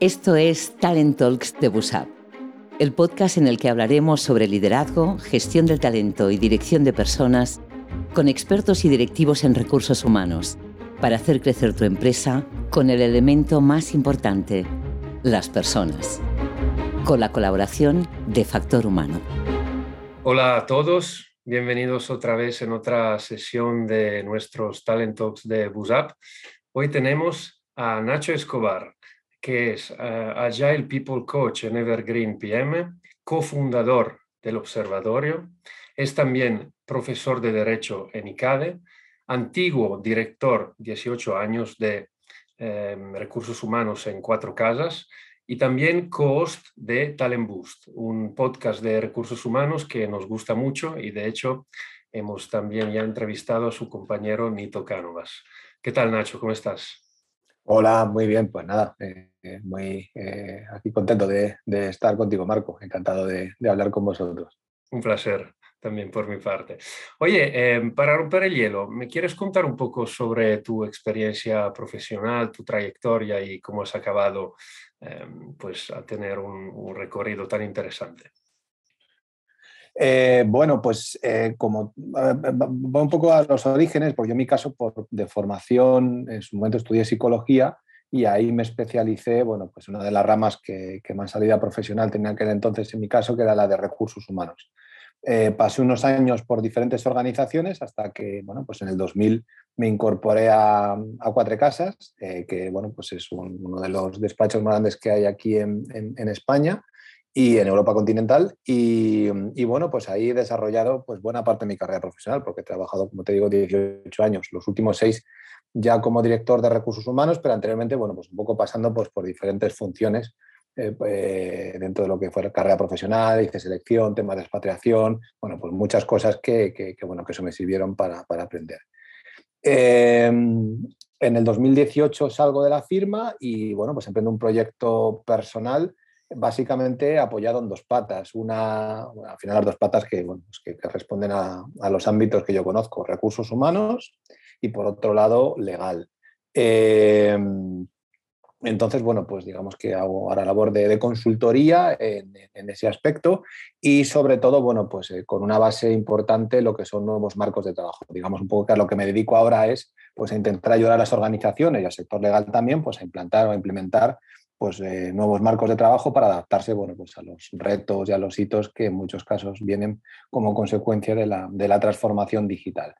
Esto es Talent Talks de Busap, el podcast en el que hablaremos sobre liderazgo, gestión del talento y dirección de personas con expertos y directivos en recursos humanos para hacer crecer tu empresa con el elemento más importante, las personas, con la colaboración de Factor Humano. Hola a todos, bienvenidos otra vez en otra sesión de nuestros Talent Talks de Busap. Hoy tenemos a Nacho Escobar, que es uh, Agile People Coach en Evergreen PM, cofundador del Observatorio, es también profesor de Derecho en ICADE, antiguo director 18 años de eh, Recursos Humanos en Cuatro Casas y también co-host de Talent Boost, un podcast de recursos humanos que nos gusta mucho y de hecho hemos también ya entrevistado a su compañero Nito Cánovas. ¿Qué tal Nacho? ¿Cómo estás? Hola, muy bien, pues nada, eh, eh, muy eh, aquí contento de, estar contigo, Marco, encantado de, hablar con vosotros. Un placer también por mi parte. Oye, em, para romper el hielo, ¿me quieres contar un poco sobre tu experiencia profesional, tu trayectoria y cómo has acabado em, pues, a tener un recorrido tan interesante? Eh, bueno, pues eh, como va un poco a los orígenes, porque yo en mi caso por, de formación, en su momento estudié psicología y ahí me especialicé, bueno, pues una de las ramas que, más salida profesional tenía aquel entonces en mi caso, que era la de recursos humanos. Eh, pasé unos años por diferentes organizaciones hasta que, bueno, pues en el 2000 me incorporé a, Cuatro Casas, que, bueno, pues es uno de los despachos más grandes que hay aquí en, en España y en Europa continental. Y, bueno, pues ahí he desarrollado pues, buena parte de mi carrera profesional, porque he trabajado, como te digo, 18 años, los últimos seis ya como director de recursos humanos, pero anteriormente, bueno, pues un poco pasando pues, por diferentes funciones eh, pues, dentro de lo que fue la carrera profesional, hice selección, temas de expatriación, bueno, pues muchas cosas que, que, bueno, que eso me sirvieron para, para aprender. Em, en el 2018 salgo de la firma y bueno, pues emprendo un proyecto personal básicamente apoyado en dos patas. Una, al final las dos patas que, pues responden a, los ámbitos que yo conozco, recursos humanos y por otro lado legal. Em, entonces, bueno, pues digamos que hago ahora labor de, consultoría en, ese aspecto y sobre todo, bueno, pues eh, con una base importante lo que son nuevos marcos de trabajo. Digamos un poco que a lo que me dedico ahora es pues a intentar ayudar a las organizaciones y al sector legal también pues a implantar o a implementar pues, eh, nuevos marcos de trabajo para adaptarse bueno, pues a los retos y a los hitos que en muchos casos vienen como consecuencia de la, transformación digital.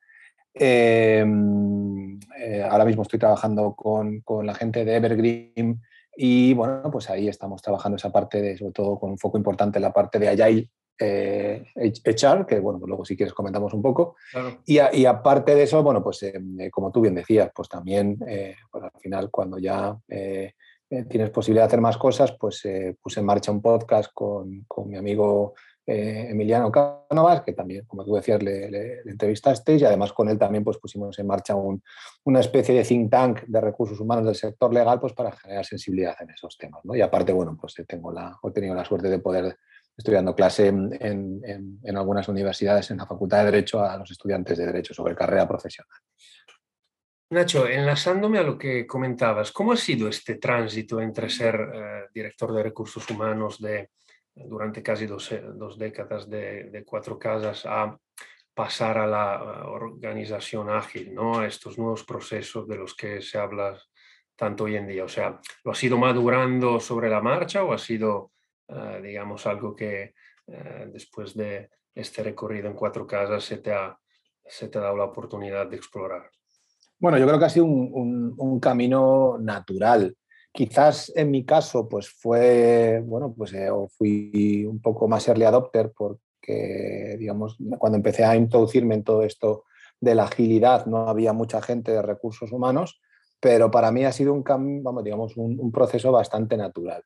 Em, eh, ahora mismo estoy trabajando con, la gente de Evergreen y bueno, pues ahí estamos trabajando esa parte de, sobre todo con un foco importante en la parte de Agile eh, HR, que bueno, pues luego si quieres comentamos un poco. Y, aparte de eso, bueno, pues em, como tú bien decías, pues también pues al final cuando ya eh, tienes posibilidad de hacer más cosas, pues eh, puse en marcha un podcast con, con mi amigo eh, Emiliano Cánovas, que también, como tú decías, le, entrevistaste y además con él también pues, pusimos en marcha un, una especie de think tank de recursos humanos del sector legal pues, para generar sensibilidad en esos temas. Y aparte, bueno, pues tengo la, he tenido la suerte de poder estudiando clase en, en, en algunas universidades en la Facultad de Derecho a los estudiantes de Derecho sobre carrera profesional. Nacho, enlazándome a lo que comentabas, ¿cómo ha sido este tránsito entre ser eh, director de recursos humanos de, durante casi dos, eh, décadas de, cuatro casas a pasar a la organización ágil, ¿no? a estos nuevos procesos de los que se habla tanto hoy en día? O sea, ¿lo has ido madurando sobre la marcha o ha sido, eh, digamos, algo que después de este recorrido en cuatro casas se te ha, se te ha dado la oportunidad de explorar? Bueno, yo creo que ha sido un, camino natural. Quizás en mi caso, pues fue, bueno, pues eh, fui un poco más early adopter porque, digamos, cuando empecé a introducirme en todo esto de la agilidad, no había mucha gente de recursos humanos, pero para mí ha sido un, vamos, digamos, un proceso bastante natural.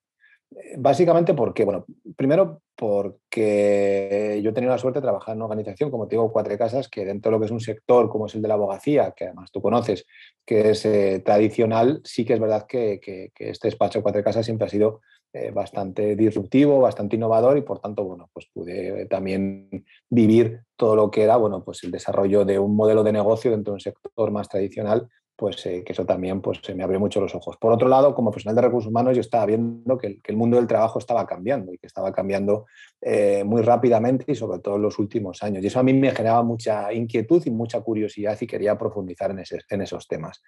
Básicamente porque, bueno, primero porque yo he tenido la suerte de trabajar en una organización, como te digo, Cuatro Casas, que dentro de lo que es un sector como es el de la abogacía, que además tú conoces, que es eh, tradicional, sí que es verdad que, este despacho Cuatro Casas siempre ha sido eh, bastante disruptivo, bastante innovador y por tanto, bueno, pues pude también vivir todo lo que era, bueno, pues el desarrollo de un modelo de negocio dentro de un sector más tradicional pues eh, que eso también pues, se me abrió mucho los ojos. Por otro lado, como profesional de recursos humanos, yo estaba viendo que el, mundo del trabajo estaba cambiando y que estaba cambiando eh, muy rápidamente y sobre todo en los últimos años. Y eso a mí me generaba mucha inquietud y mucha curiosidad y quería profundizar en, en esos temas.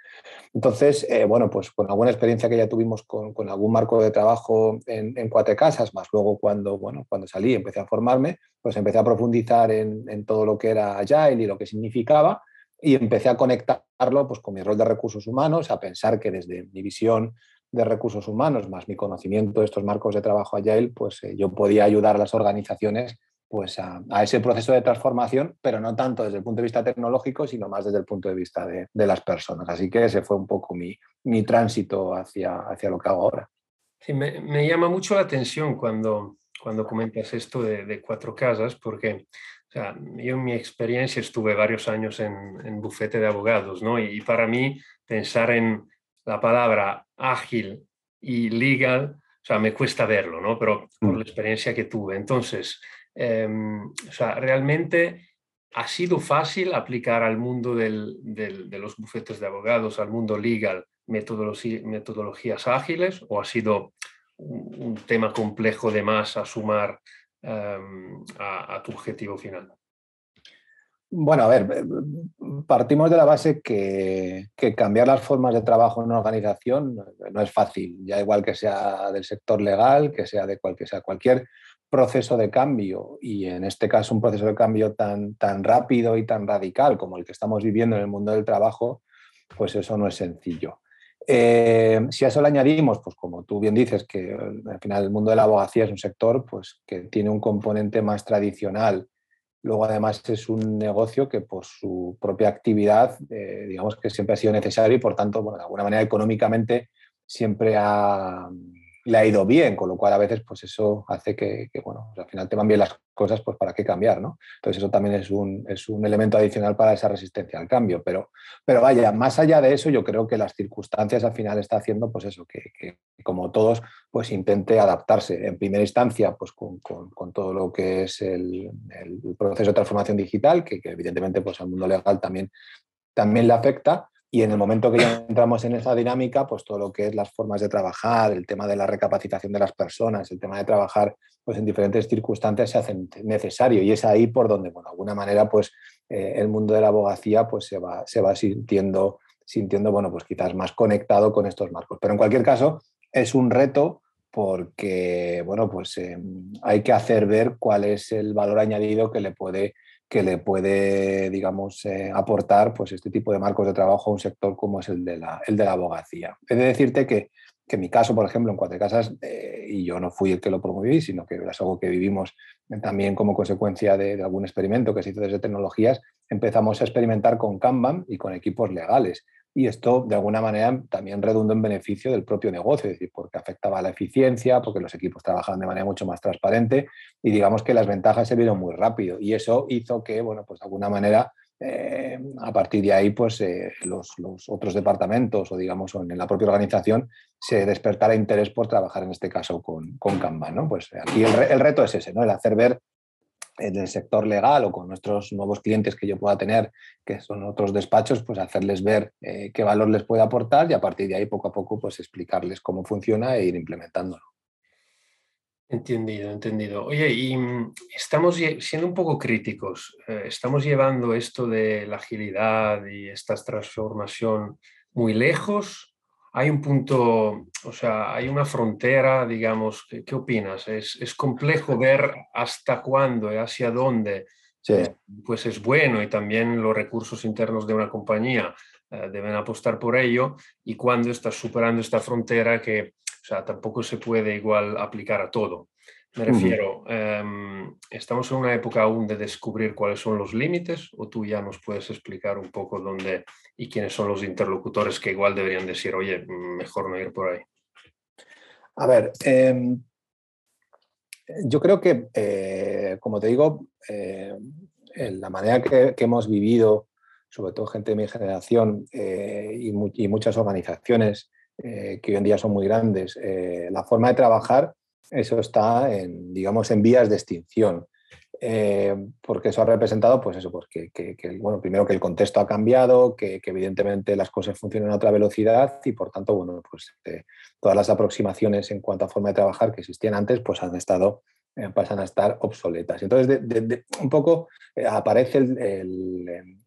Entonces, eh, bueno, pues con alguna experiencia que ya tuvimos con, algún marco de trabajo en, en, Cuatro Casas, más luego cuando, bueno, cuando salí y empecé a formarme, pues empecé a profundizar en, en todo lo que era Agile y lo que significaba y empecé a conectarlo pues, con mi rol de recursos humanos, a pensar que desde mi visión de recursos humanos, más mi conocimiento de estos marcos de trabajo Agile, pues eh, yo podía ayudar a las organizaciones pues, a, ese proceso de transformación, pero no tanto desde el punto de vista tecnológico, sino más desde el punto de vista de, las personas. Así que ese fue un poco mi, mi tránsito hacia, hacia lo que hago ahora. Sí, me, me llama mucho la atención cuando, cuando comentas esto de, de cuatro casas, porque sea, yo en mi experiencia estuve varios años en, en bufete de abogados, ¿no? Y, para mí pensar en la palabra ágil y legal, o sea, me cuesta verlo, ¿no? Pero por mm. la experiencia que tuve. Entonces, em, o sea, realmente ha sido fácil aplicar al mundo del, del, de los bufetes de abogados, al mundo legal, metodologías ágiles, o ha sido un, un tema complejo de más a sumar Em, a, tu objetivo final? Bueno, a ver, eh, partimos de la base que, cambiar las formas de trabajo en una organización no es fácil, ya igual que sea del sector legal, que sea de cualquier proceso de cambio, y en este caso un proceso de cambio tan, tan rápido y tan radical como el que estamos viviendo en el mundo del trabajo, pues eso no es sencillo. Eh, si a eso le añadimos, pues como tú bien dices, que al final el mundo de la abogacía es un sector pues, que tiene un componente más tradicional, luego además es un negocio que por su propia actividad, eh, digamos que siempre ha sido necesario y por tanto, bueno, de alguna manera económicamente siempre ha, le ha ido bien, con lo cual a veces pues eso hace que, bueno, pues, al final te van bien las cosas, pues para qué cambiar, ¿no? Entonces eso también es un, es un elemento adicional para esa resistencia al cambio, pero, pero vaya, más allá de eso, yo creo que las circunstancias al final está haciendo pues eso, que, como todos, pues intente adaptarse en primera instancia pues con, con, todo lo que es el, el, proceso de transformación digital, que, que evidentemente pues al mundo legal también, también le afecta, y en el momento que ya entramos en esa dinámica, pues todo lo que es las formas de trabajar, el tema de la recapacitación de las personas, el tema de trabajar pues en diferentes circunstancias se hace necesario y es ahí por donde, bueno, de alguna manera, pues eh, el mundo de la abogacía pues se va, se va sintiendo, sintiendo, bueno, pues quizás más conectado con estos marcos. Pero en cualquier caso, es un reto porque, bueno, pues em, hay que hacer ver cuál es el valor añadido que le puede que le puede, digamos, eh, aportar pues, este tipo de marcos de trabajo a un sector como es el de la, el de la abogacía. He de decirte que, que en mi caso, por ejemplo, en Cuatro Casas, eh, y yo no fui el que lo promoví, sino que es algo que vivimos también como consecuencia de, de, algún experimento que se hizo desde tecnologías, empezamos a experimentar con Kanban y con equipos legales y esto de alguna manera también redundó en beneficio del propio negocio, es decir, porque afectaba a la eficiencia, porque los equipos trabajaban de manera mucho más transparente y digamos que las ventajas se vieron muy rápido y eso hizo que, bueno, pues de alguna manera eh, a partir de ahí, pues eh, los, otros departamentos o digamos en la propia organización se despertara interés por trabajar en este caso con, con ¿no? Pues aquí el, el reto es ese, ¿no? El hacer ver en el sector legal o con nuestros nuevos clientes que yo pueda tener, que son otros despachos, pues hacerles ver eh, qué valor les puede aportar y a partir de ahí poco a poco pues explicarles cómo funciona e ir implementándolo. Entendido, entendido. Oye, y mm, estamos siendo un poco críticos, eh, estamos llevando esto de la agilidad y esta transformación muy lejos hay un punto, o sea, hay una frontera, digamos, ¿qué, opinas? ¿Es, complejo ver hasta cuándo y hacia dónde eh, pues es bueno y también los recursos internos de una compañía eh, deben apostar por ello y cuándo estás superando esta frontera que, o sea, tampoco se puede igual aplicar a todo. Me refiero, em, ¿estamos en una época aún de descubrir cuáles son los límites o tú ya nos puedes explicar un poco dónde y quiénes son los interlocutores que igual deberían decir, oye, mejor no ir por ahí? A ver, em, yo creo que, eh, como te digo, eh, en la manera que, hemos vivido, sobre todo gente de mi generación eh, y, y, muchas organizaciones que hoy en día son muy grandes, la forma de trabajar eso está en, digamos, en vías de extinción. eh, porque eso ha representado, pues eso, pues que, bueno, primero que el contexto ha cambiado, que, evidentemente las cosas funcionan a otra velocidad y por tanto, bueno, pues eh, todas las aproximaciones en cuanto a forma de trabajar que existían antes, pues han estado, eh, pasan a estar obsoletas. Entonces, un poco aparece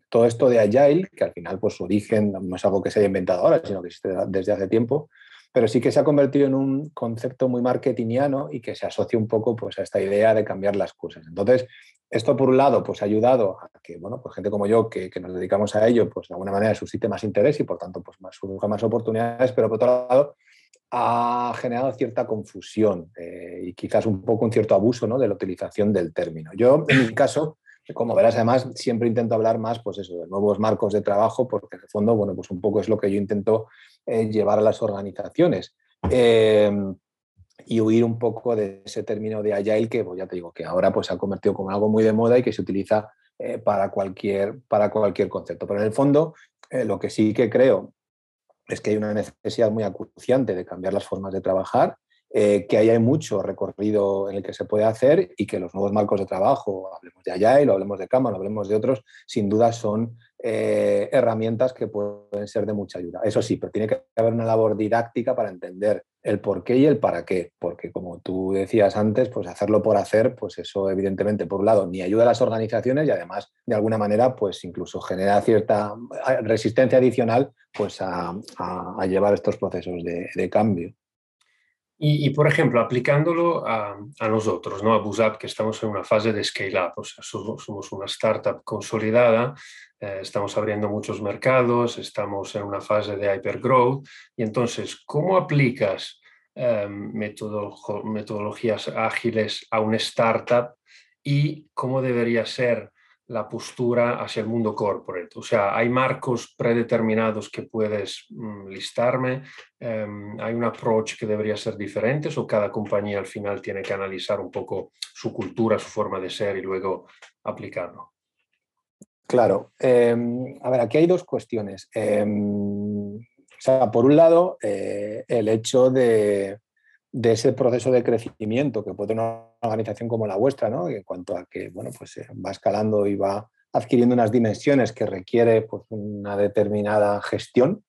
todo esto de Agile, que al final, pues su origen no es algo que se haya inventado ahora, sino que existe desde hace tiempo, pero sí que se ha convertido en un concepto muy marketingiano y que se asocia un poco pues, a esta idea de cambiar las cosas. Entonces, esto por un lado pues, ha ayudado a que bueno, pues, gente como yo, que, nos dedicamos a ello, pues de alguna manera suscite más interés y por tanto pues, más, más oportunidades, pero por otro lado ha generado cierta confusión eh, y quizás un poco un cierto abuso ¿no? de la utilización del término. Yo, en mi caso, como verás, además, siempre intento hablar más pues eso, de nuevos marcos de trabajo, porque en el fondo, bueno, pues un poco es lo que yo intento eh, llevar a las organizaciones. Eh, y huir un poco de ese término de agile que, pues ya te digo, que ahora pues se ha convertido como algo muy de moda y que se utiliza eh, para, cualquier, para cualquier concepto. Pero en el fondo, lo que sí que creo es que hay una necesidad muy acuciante de cambiar las formas de trabajar eh, que ahí hay mucho recorrido en el que se puede hacer y que los nuevos marcos de trabajo, hablemos de Agile, hablemos de Kanban, hablemos de otros, sin duda son eh, herramientas que pueden ser de mucha ayuda. Eso sí, pero tiene que haber una labor didáctica para entender el por qué y el para qué, porque como tú decías antes, pues hacerlo por hacer, pues eso evidentemente, por un lado, ni ayuda a las organizaciones y además, de alguna manera, pues incluso genera cierta resistencia adicional pues a, llevar estos procesos de cambio. Y, por ejemplo, aplicándolo a, nosotros, ¿no? a BuzzUp, que estamos en una fase de scale-up, o sea, somos, una startup consolidada, eh, estamos abriendo muchos mercados, estamos en una fase de hypergrowth, y entonces, ¿cómo aplicas em, metodologías ágiles a una startup y cómo debería ser la postura hacia el mundo corporate. O sea, hay marcos predeterminados que puedes mm, listarme, em, hay un approach que debería ser diferente o cada compañía al final tiene que analizar un poco su cultura, su forma de ser y luego aplicarlo. Claro. Em, a ver, aquí hay dos cuestiones. Em, o sea, por un lado, eh, el hecho de, de ese proceso de crecimiento que puede una organización como la vuestra, ¿no? en cuanto a que bueno, pues, eh, va escalando y va adquiriendo unas dimensiones que requiere pues, una determinada gestión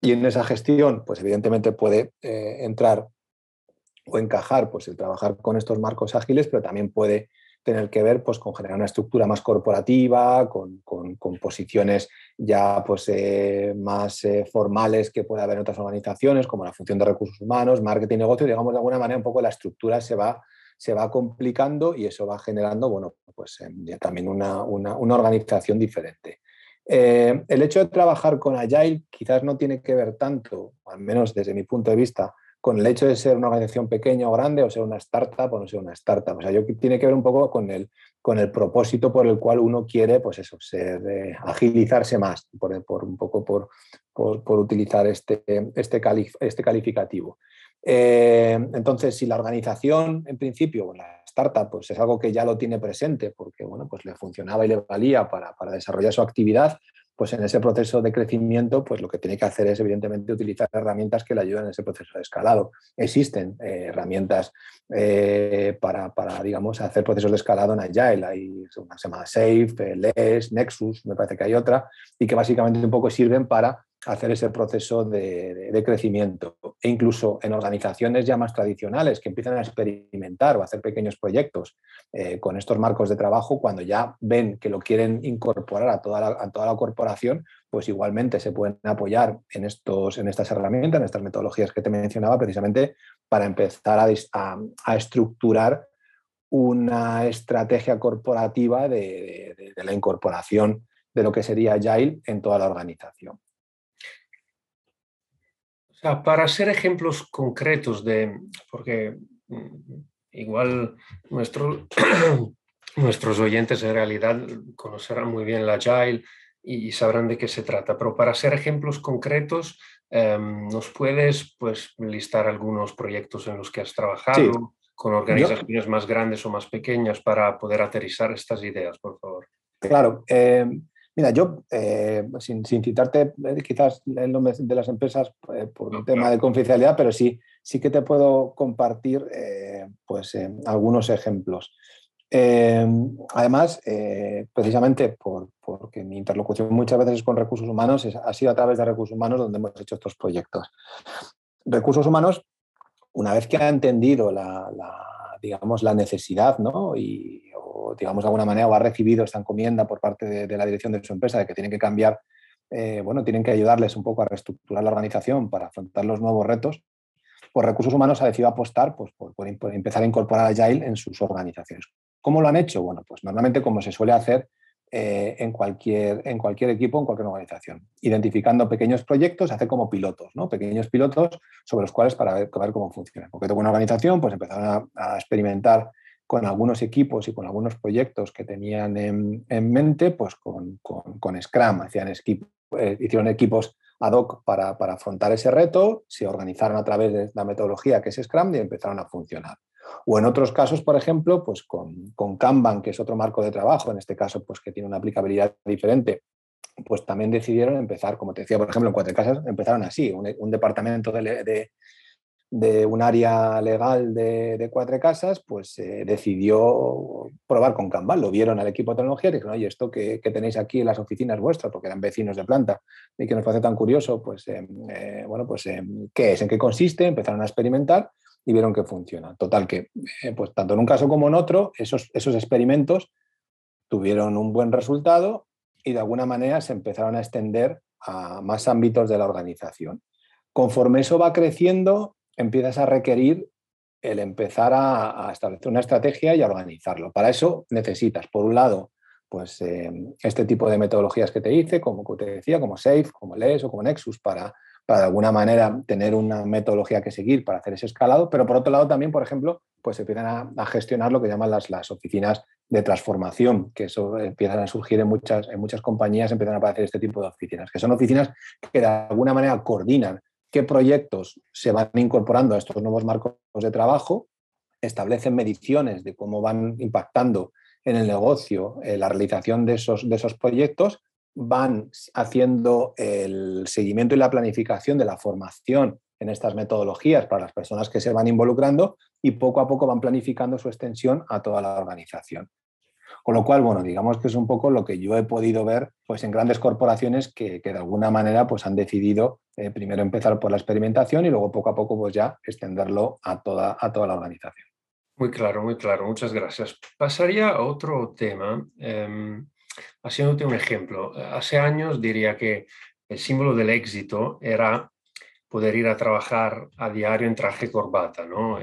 y en esa gestión pues evidentemente puede eh, entrar o encajar pues, el trabajar con estos marcos ágiles, pero también puede tener que ver pues, con generar una estructura más corporativa, con, posiciones ya pues, eh, más eh, formales que puede haber en otras organizaciones, como la función de recursos humanos, marketing, negocio, digamos, de alguna manera un poco la estructura se va, se va complicando y eso va generando, bueno, pues eh, también una, organización diferente. el hecho de trabajar con Agile quizás no tiene que ver tanto, al menos desde mi punto de vista, con el hecho de ser una organización pequeña o grande, o ser una startup o no ser una startup. O sea, yo tiene que ver un poco con el, con el propósito por el cual uno quiere, pues eso, ser, eh, agilizarse más, por, un poco por, por, utilizar este, este, este calificativo. Eh, entonces, si la organización, en principio, la startup, pues es algo que ya lo tiene presente porque, bueno, pues le funcionaba y le valía para, para desarrollar su actividad, pues en ese proceso de crecimiento, pues lo que tiene que hacer es evidentemente utilizar herramientas que le ayuden en ese proceso de escalado. Existen eh, herramientas eh, para, digamos, hacer procesos de escalado en Agile. Hay una se llama Safe, LES, Nexus, me parece que hay otra, y que básicamente un poco sirven para hacer ese proceso de, crecimiento. E incluso en organizaciones ya más tradicionales que empiezan a experimentar o hacer pequeños proyectos eh, con estos marcos de trabajo, cuando ya ven que lo quieren incorporar a toda, la, corporación, pues igualmente se pueden apoyar en, estos, en estas herramientas, en estas metodologías que te mencionaba, precisamente para empezar a, estructurar una estrategia corporativa de, de la incorporación de lo que sería Agile en toda la organización para ser ejemplos concretos de, porque mm, igual nuestro, nuestros oyentes en realidad conocerán muy bien la Agile y, sabrán de qué se trata, pero para ser ejemplos concretos, em, ¿nos puedes pues, listar algunos proyectos en los que has trabajado con organizaciones más grandes o más pequeñas para poder aterrizar estas ideas, por favor? Claro. Em, Mira, yo, eh, sin, citarte eh, quizás el nombre de las empresas eh, por un tema de confidencialidad, pero sí, sí que te puedo compartir pues, algunos ejemplos. Además, precisamente por, porque mi interlocución muchas veces es con recursos humanos, ha sido a través de recursos humanos donde hemos hecho estos proyectos. Recursos humanos, una vez que ha entendido la, digamos, la necesidad ¿no? y, digamos, de alguna manera, o ha recibido esta encomienda por parte de, la dirección de su empresa de que tienen que cambiar, eh, bueno, tienen que ayudarles un poco a reestructurar la organización para afrontar los nuevos retos, pues Recursos Humanos ha decidido apostar pues, por, empezar a incorporar Agile en sus organizaciones. ¿Cómo lo han hecho? Bueno, pues normalmente como se suele hacer eh, en, cualquier, en cualquier equipo, en cualquier organización. Identificando pequeños proyectos, hacer como pilotos, ¿no? Pequeños pilotos sobre los cuales para ver, cómo funciona. Porque tengo una organización, pues empezaron a, experimentar con algunos equipos y con algunos proyectos que tenían en, mente, pues con, Scrum, hacían eh, hicieron equipos ad hoc para, afrontar ese reto, se organizaron a través de la metodología que es Scrum y empezaron a funcionar. O en otros casos, por ejemplo, pues con, Kanban, que es otro marco de trabajo, en este caso, pues que tiene una aplicabilidad diferente, pues también decidieron empezar, como te decía, por ejemplo, en Cuatro Casas empezaron así, un, departamento de, de, un área legal de, Cuatro Casas, pues eh, decidió probar con Kanban, lo vieron al equipo de tecnología y dijeron, oye, esto que, tenéis aquí en las oficinas vuestras, porque eran vecinos de planta, y que nos parece tan curioso, pues, eh, eh, bueno, pues, ¿qué es? ¿En qué consiste? Empezaron a experimentar y vieron que funciona. Total, que eh, pues tanto en un caso como en otro, esos, esos experimentos tuvieron un buen resultado y de alguna manera se empezaron a extender a más ámbitos de la organización. Conforme eso va creciendo, empiezas a requerir el empezar a, establecer una estrategia y a organizarlo. Para eso necesitas, por un lado, pues eh, este tipo de metodologías que te hice, como te decía, como SAFE, como LES o como Nexus, para para de alguna manera tener una metodología que seguir para hacer ese escalado, pero por otro lado también, por ejemplo, pues empiezan a, gestionar lo que llaman las, las, oficinas de transformación, que eso empiezan a surgir en muchas, en muchas compañías, empiezan a aparecer este tipo de oficinas, que son oficinas que de alguna manera coordinan qué proyectos se van incorporando a estos nuevos marcos de trabajo, establecen mediciones de cómo van impactando en el negocio eh, la realización de esos, de esos proyectos van haciendo el seguimiento y la planificación de la formación en estas metodologías para las personas que se van involucrando y poco a poco van planificando su extensión a toda la organización. Con lo cual, bueno, digamos que es un poco lo que yo he podido ver pues, en grandes corporaciones que, de alguna manera pues, han decidido eh, primero empezar por la experimentación y luego poco a poco pues, ya extenderlo a toda, a toda la organización. Muy claro, muy claro. Muchas gracias. Pasaría a otro tema. Em, haciéndote un ejemplo, hace años diría que el símbolo del éxito era poder ir a trabajar a diario en traje corbata, ¿no?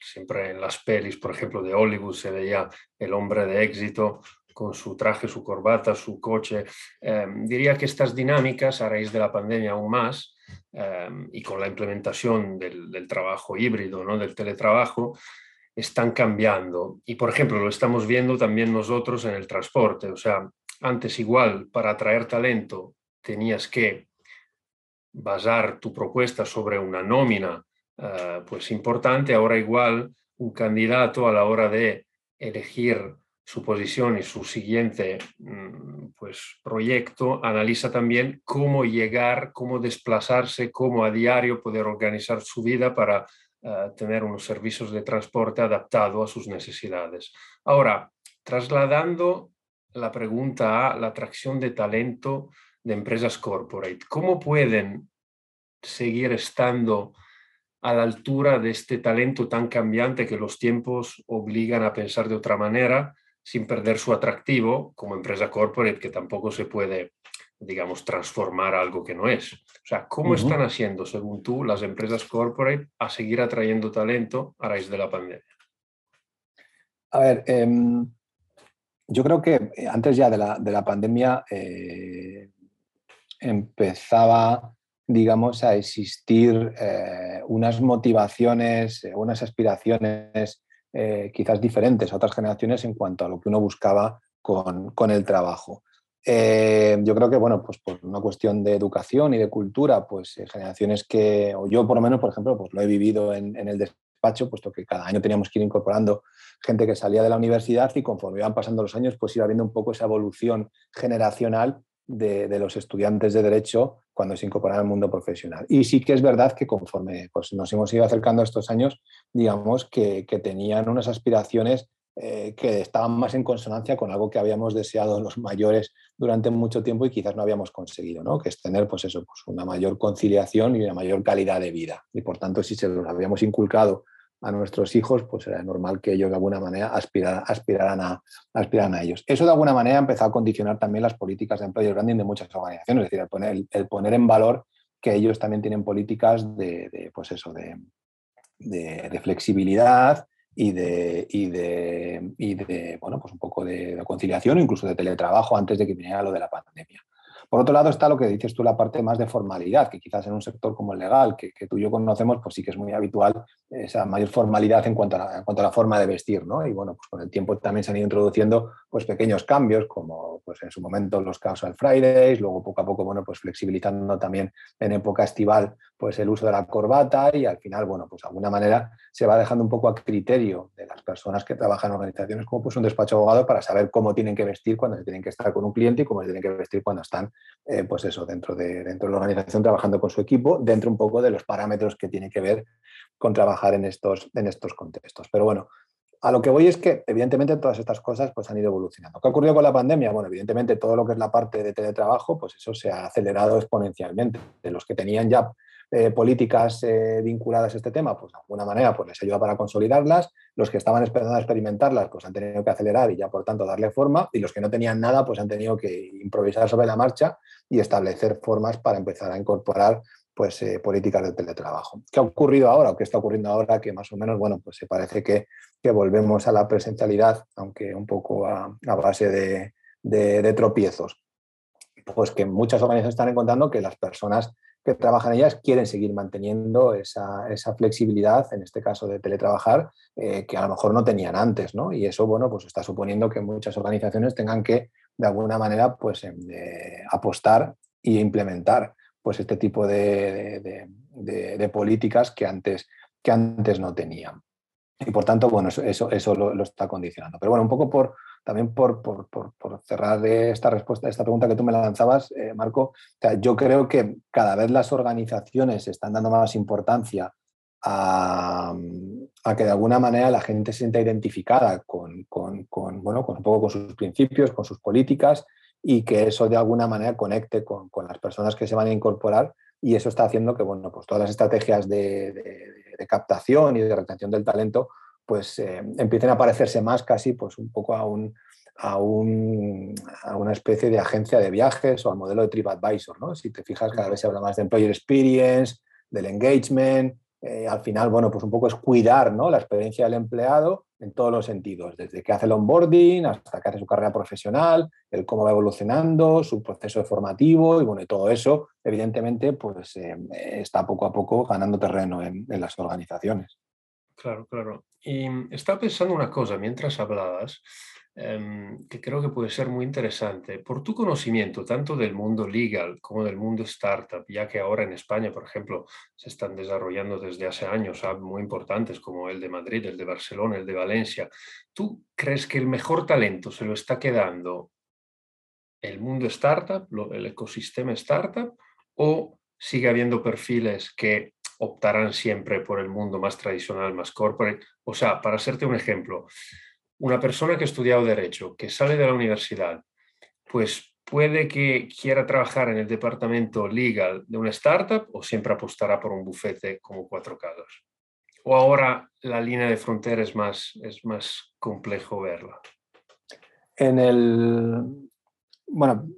siempre en las pelis, por ejemplo, de Hollywood se veía el hombre de éxito con su traje, su corbata, su coche. Em, diría que estas dinámicas, a raíz de la pandemia aún más, em, y con la implementación del, del trabajo híbrido, ¿no? del teletrabajo, están cambiando. Y, por ejemplo, lo estamos viendo también nosotros en el transporte. O sea, antes igual, para atraer talento, tenías que basar tu propuesta sobre una nómina eh, pues importante. Ahora igual, un candidato a la hora de elegir su posición y su siguiente mm, pues, proyecto, analiza también cómo llegar, cómo desplazarse, cómo a diario poder organizar su vida para tener unos servicios de transporte adaptados a sus necesidades. Ahora, trasladando la pregunta a la atracción de talento de empresas corporate, ¿cómo pueden seguir estando a la altura de este talento tan cambiante que los tiempos obligan a pensar de otra manera sin perder su atractivo como empresa corporate que tampoco se puede digamos, transformar algo que no es. O sea, ¿cómo están haciendo, según tú, las empresas corporate a seguir atrayendo talento a raíz de la pandemia? A ver, em, yo creo que eh, antes ya de la, pandemia eh, empezaba, digamos, a existir eh, unas motivaciones, unas aspiraciones quizás diferentes a otras generaciones en cuanto a lo que uno buscaba con, con el trabajo. Eh, yo creo que, bueno, pues por una cuestión de educación y de cultura, pues eh, generaciones que, o yo por lo menos, por ejemplo, pues lo he vivido en, el despacho, puesto que cada año teníamos que ir incorporando gente que salía de la universidad y conforme iban pasando los años, pues iba viendo un poco esa evolución generacional de, los estudiantes de Derecho cuando se incorporan al mundo profesional. Y sí que es verdad que conforme pues, nos hemos ido acercando a estos años, digamos que, tenían unas aspiraciones eh, que estaban más en consonancia con algo que habíamos deseado los mayores durante mucho tiempo y quizás no habíamos conseguido, ¿no? que es tener pues eso, pues una mayor conciliación y una mayor calidad de vida. Y por tanto, si se lo habíamos inculcado a nuestros hijos, pues era normal que ellos de alguna manera aspiraran, a, aspiraran a ellos. Eso de alguna manera empezó a condicionar también las políticas de employer branding de muchas organizaciones, es decir, el poner, el poner en valor que ellos también tienen políticas de, pues eso, de, de flexibilidad, y de, y de, y de, bueno, pues un poco de, conciliación incluso de teletrabajo antes de que viniera lo de la pandemia. Por otro lado está lo que dices tú, la parte más de formalidad, que quizás en un sector como el legal, que, tú y yo conocemos, pues sí que es muy habitual esa mayor formalidad en cuanto a la, en cuanto a la forma de vestir, ¿no? Y bueno, pues con el tiempo también se han ido introduciendo pues pequeños cambios, como pues en su momento los casual Fridays, luego poco a poco, bueno, pues flexibilizando también en época estival pues el uso de la corbata y al final, bueno, pues de alguna manera se va dejando un poco a criterio de las personas que trabajan en organizaciones como pues un despacho de abogado para saber cómo tienen que vestir cuando se tienen que estar con un cliente y cómo se tienen que vestir cuando están, eh, pues eso, dentro de, dentro de la organización trabajando con su equipo, dentro un poco de los parámetros que tiene que ver con trabajar en estos, en estos contextos. Pero bueno, a lo que voy es que, evidentemente, todas estas cosas pues, han ido evolucionando. ¿Qué ha ocurrido con la pandemia? Bueno, evidentemente, todo lo que es la parte de teletrabajo, pues eso se ha acelerado exponencialmente. De los que tenían ya eh, políticas eh, vinculadas a este tema, pues de alguna manera pues, les ayuda para consolidarlas. Los que estaban esperando a experimentarlas, pues han tenido que acelerar y ya, por tanto, darle forma. Y los que no tenían nada, pues han tenido que improvisar sobre la marcha y establecer formas para empezar a incorporar pues, eh, políticas de teletrabajo. ¿Qué ha ocurrido ahora o qué está ocurriendo ahora? Que más o menos, bueno, pues se parece que, que volvemos a la presencialidad, aunque un poco a, base de, de, tropiezos. Pues que muchas organizaciones están encontrando que las personas que trabajan ellas quieren seguir manteniendo esa, esa flexibilidad, en este caso de teletrabajar, eh, que a lo mejor no tenían antes, ¿no? Y eso, bueno, pues está suponiendo que muchas organizaciones tengan que, de alguna manera, pues em, apostar e implementar pues este tipo de, políticas que antes, que antes no tenían. Y por tanto, bueno, eso, eso, lo, está condicionando. Pero bueno, un poco por, también por, cerrar esta respuesta, esta pregunta que tú me lanzabas, eh, Marco, yo creo que cada vez las organizaciones están dando más importancia a, que de alguna manera la gente se sienta identificada con, bueno, con un poco con sus principios, con sus políticas y que eso de alguna manera conecte con, las personas que se van a incorporar y eso está haciendo que bueno, pues todas las estrategias de, captación y de retención del talento pues eh, empiecen a parecerse más casi pues un poco a, un, a, un, a una especie de agencia de viajes o al modelo de TripAdvisor. ¿no? Si te fijas, cada vez se habla más de employer experience, del engagement, eh, al final, bueno, pues un poco es cuidar ¿no? la experiencia del empleado en todos los sentidos, desde que hace el onboarding hasta que hace su carrera profesional, el cómo va evolucionando, su proceso formativo y bueno, y todo eso, evidentemente, pues eh, está poco a poco ganando terreno en, en las organizaciones. Claro, claro. Y estaba pensando una cosa mientras hablabas, Em, que creo que puede ser muy interesante. Por tu conocimiento tanto del mundo legal como del mundo startup, ya que ahora en España, por ejemplo, se están desarrollando desde hace años muy importantes como el de Madrid, el de Barcelona, el de Valencia, ¿tú crees que el mejor talento se lo está quedando el mundo startup, el ecosistema startup, o sigue habiendo perfiles que optarán siempre por el mundo más tradicional, más corporate? O sea, para hacerte un ejemplo, una persona que ha estudiado Derecho, que sale de la universidad, pues puede que quiera trabajar en el departamento legal de una startup o siempre apostará por un bufete como cuatro casas. O ahora la línea de frontera es más, es más complejo verla. En el, bueno,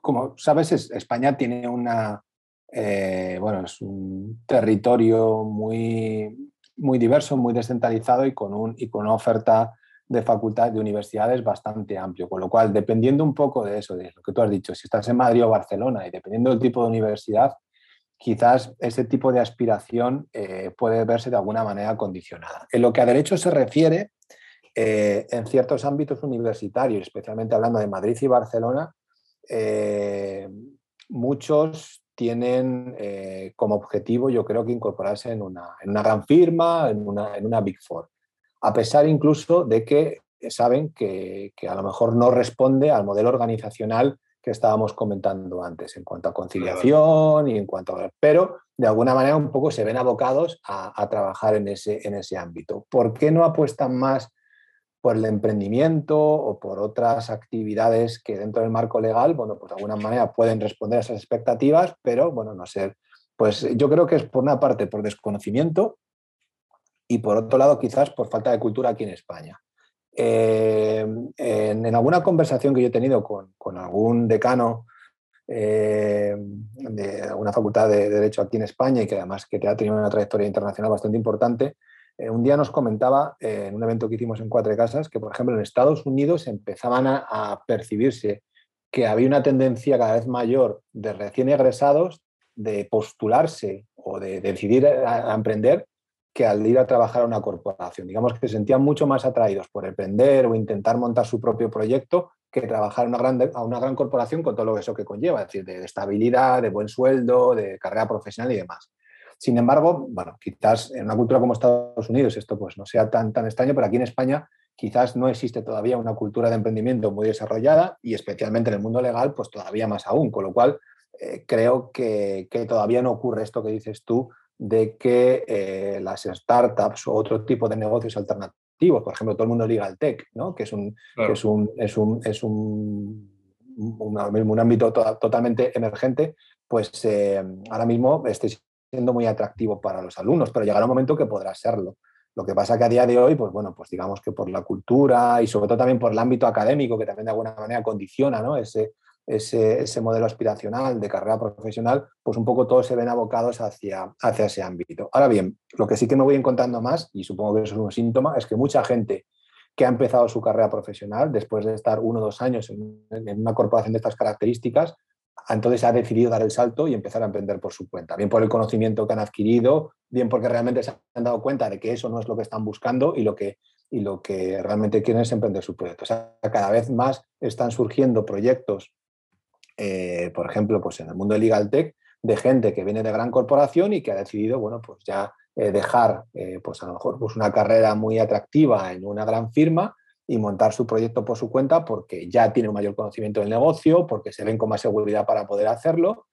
como sabes, España tiene una, eh, bueno, es un territorio muy, muy diverso, muy descentralizado y con, un, y con una oferta de facultades, de universidades bastante amplio, con lo cual, dependiendo un poco de eso, de lo que tú has dicho, si estás en Madrid o Barcelona y dependiendo del tipo de universidad, quizás ese tipo de aspiración eh, puede verse de alguna manera condicionada. En lo que a derecho se refiere, eh, en ciertos ámbitos universitarios, especialmente hablando de Madrid y Barcelona, muchos tienen como objetivo, yo creo que incorporarse en una, en una gran firma, en una, en una Big Four a pesar incluso de que saben que, a lo mejor no responde al modelo organizacional que estábamos comentando antes en cuanto a conciliación y en cuanto a... Pero de alguna manera un poco se ven abocados a, trabajar en ese, en ese ámbito. ¿Por qué no apuestan más por el emprendimiento o por otras actividades que dentro del marco legal, bueno, pues de alguna manera pueden responder a esas expectativas, pero bueno, no ser. Pues yo creo que es por una parte por desconocimiento y por otro lado quizás por falta de cultura aquí en España. Eh, en, alguna conversación que yo he tenido con, algún decano eh, de alguna facultad de, Derecho aquí en España y que además que ha tenido una trayectoria internacional bastante importante, eh, un día nos comentaba en un evento que hicimos en Cuatro Casas que, por ejemplo, en Estados Unidos empezaban a, percibirse que había una tendencia cada vez mayor de recién egresados de postularse o de decidir a emprender que al ir a trabajar a una corporación. Digamos que se sentían mucho más atraídos por emprender o intentar montar su propio proyecto que trabajar a una gran, a una gran corporación con todo lo eso que conlleva, es decir, de estabilidad, de buen sueldo, de carrera profesional y demás. Sin embargo, bueno, quizás en una cultura como Estados Unidos esto pues no sea tan, tan extraño, pero aquí en España quizás no existe todavía una cultura de emprendimiento muy desarrollada y especialmente en el mundo legal, pues todavía más aún, con lo cual eh, creo que, que, todavía no ocurre esto que dices tú de que eh, las startups o otro tipo de negocios alternativos, por ejemplo, todo el mundo legal tech, ¿no? que es un, es un, es un, es un, un, ámbito totalmente emergente, pues eh, ahora mismo esté siendo muy atractivo para los alumnos, pero llegará un momento que podrá serlo. Lo que pasa que a día de hoy, pues bueno, pues digamos que por la cultura y sobre todo también por el ámbito académico, que también de alguna manera condiciona ¿no? ese, ese, modelo aspiracional de carrera profesional, pues un poco todos se ven abocados hacia, hacia ese ámbito. Ahora bien, lo que sí que me voy encontrando más, y supongo que eso es un síntoma, es que mucha gente que ha empezado su carrera profesional después de estar uno o dos años en, una corporación de estas características, entonces ha decidido dar el salto y empezar a emprender por su cuenta, bien por el conocimiento que han adquirido, bien porque realmente se han dado cuenta de que eso no es lo que están buscando y lo que, y lo que realmente quieren es emprender su proyecto. O sea, cada vez más están surgiendo proyectos eh, por ejemplo, pues en el mundo de Legal Tech, de gente que viene de gran corporación y que ha decidido, bueno, pues ya eh, dejar, eh, pues a lo mejor, pues una carrera muy atractiva en una gran firma y montar su proyecto por su cuenta porque ya tiene un mayor conocimiento del negocio, porque se ven con más seguridad para poder hacerlo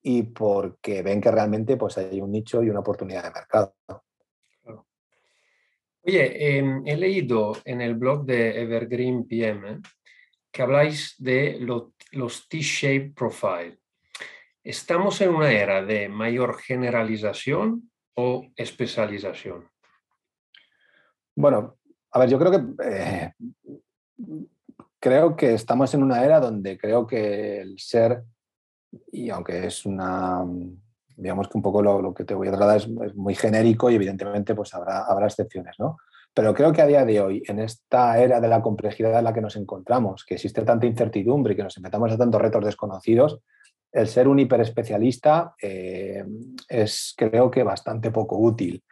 y porque ven que realmente pues, hay un nicho y una oportunidad de mercado. Oye, em, he leído en el blog de Evergreen PM que habláis de los T-shape profile. ¿Estamos en una era de mayor generalización o especialización? Bueno, a ver, yo creo que eh, creo que estamos en una era donde creo que el ser, y aunque es una, digamos que un poco lo, que te voy a es, es, muy genérico y evidentemente pues habrá, habrá excepciones, ¿no? Pero creo que a día de hoy, en esta era de la complejidad en la que nos encontramos, que existe tanta incertidumbre y que nos enfrentamos a tantos retos desconocidos, el ser un hiperespecialista eh, es creo que bastante poco útil.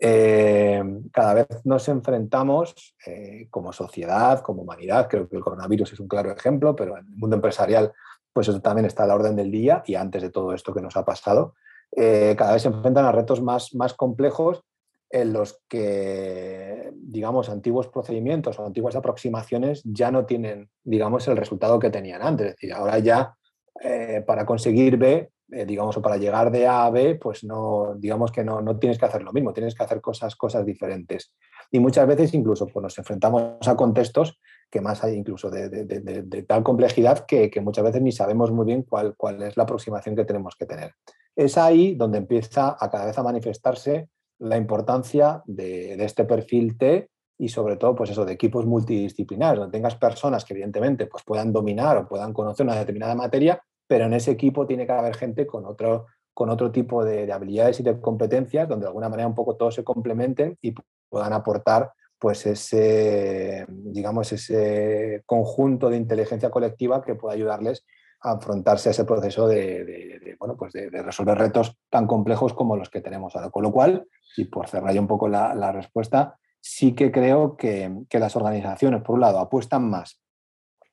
Eh, cada vez nos enfrentamos eh, como sociedad, como humanidad, creo que el coronavirus es un claro ejemplo, pero en el mundo empresarial pues eso también está a la orden del día y antes de todo esto que nos ha pasado, cada vez se enfrentan a retos más, más complejos en los que, digamos, antiguos procedimientos o antiguas aproximaciones ya no tienen, digamos, el resultado que tenían antes. Es decir, ahora ya eh, para conseguir B, eh, digamos, o para llegar de A a B, pues no, digamos que no, no, tienes que hacer lo mismo, tienes que hacer cosas, cosas diferentes. Y muchas veces incluso pues, nos enfrentamos a contextos que más hay incluso de, de, de, tal complejidad que, que, muchas veces ni sabemos muy bien cuál, cuál es la aproximación que tenemos que tener. Es ahí donde empieza a cada vez a manifestarse la importancia de, este perfil T y sobre todo pues eso de equipos multidisciplinares, donde tengas personas que evidentemente pues puedan dominar o puedan conocer una determinada materia, pero en ese equipo tiene que haber gente con otro, con otro tipo de, habilidades y de competencias, donde de alguna manera un poco todos se complementen y puedan aportar pues ese, digamos, ese conjunto de inteligencia colectiva que pueda ayudarles a afrontarse a ese proceso de, bueno, pues de, resolver retos tan complejos como los que tenemos ahora. Con lo cual, y por cerrar ya un poco la, respuesta, sí que creo que, las organizaciones, por un lado, apuestan más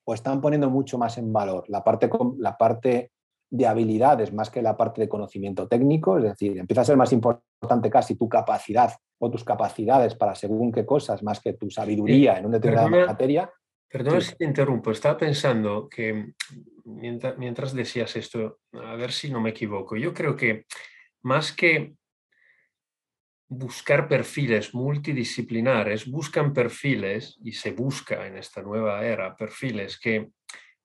o están poniendo mucho más en valor la parte, la parte de habilidades más que la parte de conocimiento técnico, es decir, empieza a ser más importante casi tu capacidad o tus capacidades para según qué cosas más que tu sabiduría en una determinada materia. Perdona si te interrumpo, estaba pensando que mientras, mientras decías esto, a ver si no me equivoco, yo creo que más que buscar perfiles multidisciplinares, buscan perfiles, y se busca en esta nueva era, perfiles que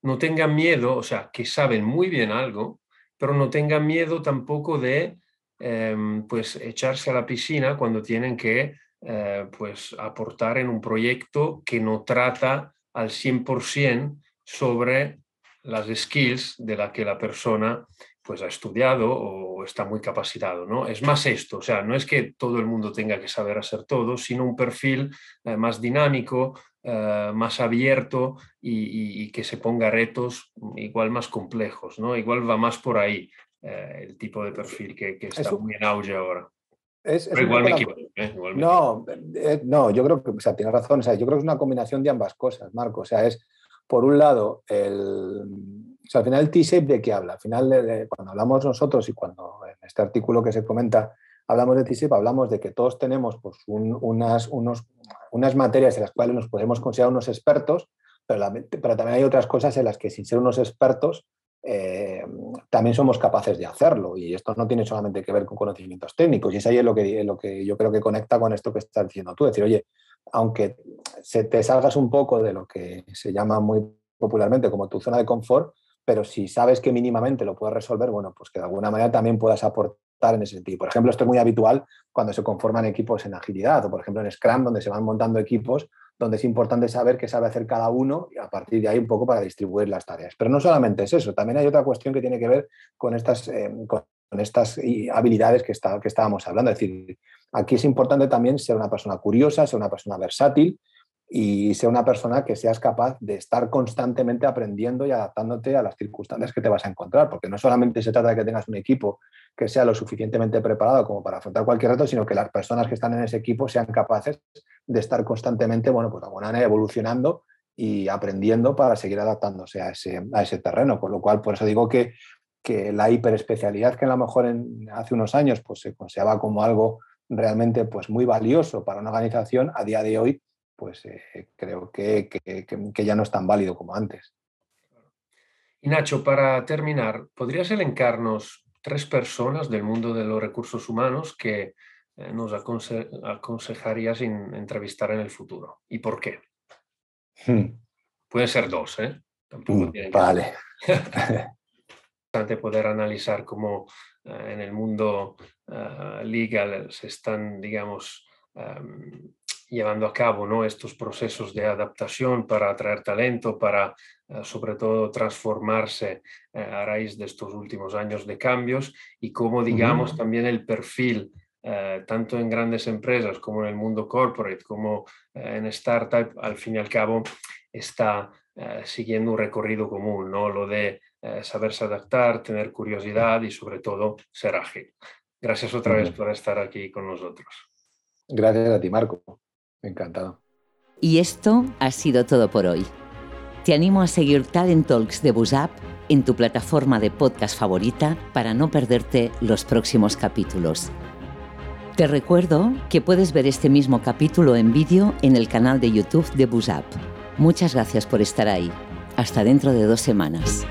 no tengan miedo, o sea, que saben muy bien algo, pero no tengan miedo tampoco de em, pues echarse a la piscina cuando tienen que eh, pues aportar en un proyecto que no trata al 100% sobre las skills de la que la persona pues ha estudiado o está muy capacitado, ¿no? Es más esto, o sea, no es que todo el mundo tenga que saber hacer todo, sino un perfil eh, más dinámico, eh, más abierto y, que se ponga retos igual más complejos, ¿no? Igual va más por ahí eh, el tipo de perfil que, está muy en auge ahora. igual me equivoco. no, no, yo creo que, o sea, tienes razón, o sea, yo creo que es una combinación de ambas cosas, Marco, o sea, es por un lado el al final T-shape de qué habla? Al final, cuando hablamos nosotros y cuando en este artículo que se comenta hablamos de T-shape, hablamos de que todos tenemos pues, unas, unos, unas materias en las cuales nos podemos considerar unos expertos, pero, también hay otras cosas en las que sin ser unos expertos eh, también somos capaces de hacerlo. Y esto no tiene solamente que ver con conocimientos técnicos. Y es ahí lo que, lo que yo creo que conecta con esto que estás diciendo tú. Decir, oye, aunque se te salgas un poco de lo que se llama muy popularmente como tu zona de confort, pero si sabes que mínimamente lo puedes resolver, bueno, pues que de alguna manera también puedas aportar en ese sentido. Por ejemplo, esto es muy habitual cuando se conforman equipos en agilidad o, por ejemplo, en Scrum, donde se van montando equipos, donde es importante saber qué sabe hacer cada uno y a partir de ahí un poco para distribuir las tareas. Pero no solamente es eso, también hay otra cuestión que tiene que ver con estas, eh, con estas habilidades que, está, que estábamos hablando. Es decir, aquí es importante también ser una persona curiosa, ser una persona versátil, y sea una persona que seas capaz de estar constantemente aprendiendo y adaptándote a las circunstancias que te vas a encontrar, porque no solamente se trata de que tengas un equipo que sea lo suficientemente preparado como para afrontar cualquier reto, sino que las personas que están en ese equipo sean capaces de estar constantemente, bueno, pues de alguna manera evolucionando y aprendiendo para seguir adaptándose a ese, a ese terreno, con lo cual por eso digo que, que la hiperespecialidad que a lo mejor hace unos años pues, se consideraba como algo realmente pues, muy valioso para una organización, a día de hoy pues eh, creo que, ya no es tan válido como antes. Y Nacho, para terminar, ¿podrías elencarnos tres personas del mundo de los recursos humanos que eh, nos aconsejarías entrevistar en el futuro? ¿Y por qué? Hmm. Pueden ser dos, ¿eh? Hmm, vale. importante poder analizar cómo eh, en el mundo legal se están, digamos, em, llevando a cabo ¿no? estos procesos de adaptación para atraer talento, para eh, sobre todo transformarse eh, a raíz de estos últimos años de cambios y cómo, digamos, también el perfil, eh, tanto en grandes empresas como en el mundo corporate, como en startup, al fin y al cabo, está siguiendo un recorrido común, ¿no? lo de saberse adaptar, tener curiosidad y sobre todo ser ágil. Gracias otra vez por estar aquí con nosotros. Gracias a ti, Marco. Encantado. Y esto ha sido todo por hoy. Te animo a seguir Talent Talks de Busap en tu plataforma de podcast favorita para no perderte los próximos capítulos. Te recuerdo que puedes ver este mismo capítulo en vídeo en el canal de YouTube de Busap. Muchas gracias por estar ahí. Hasta dentro de dos semanas.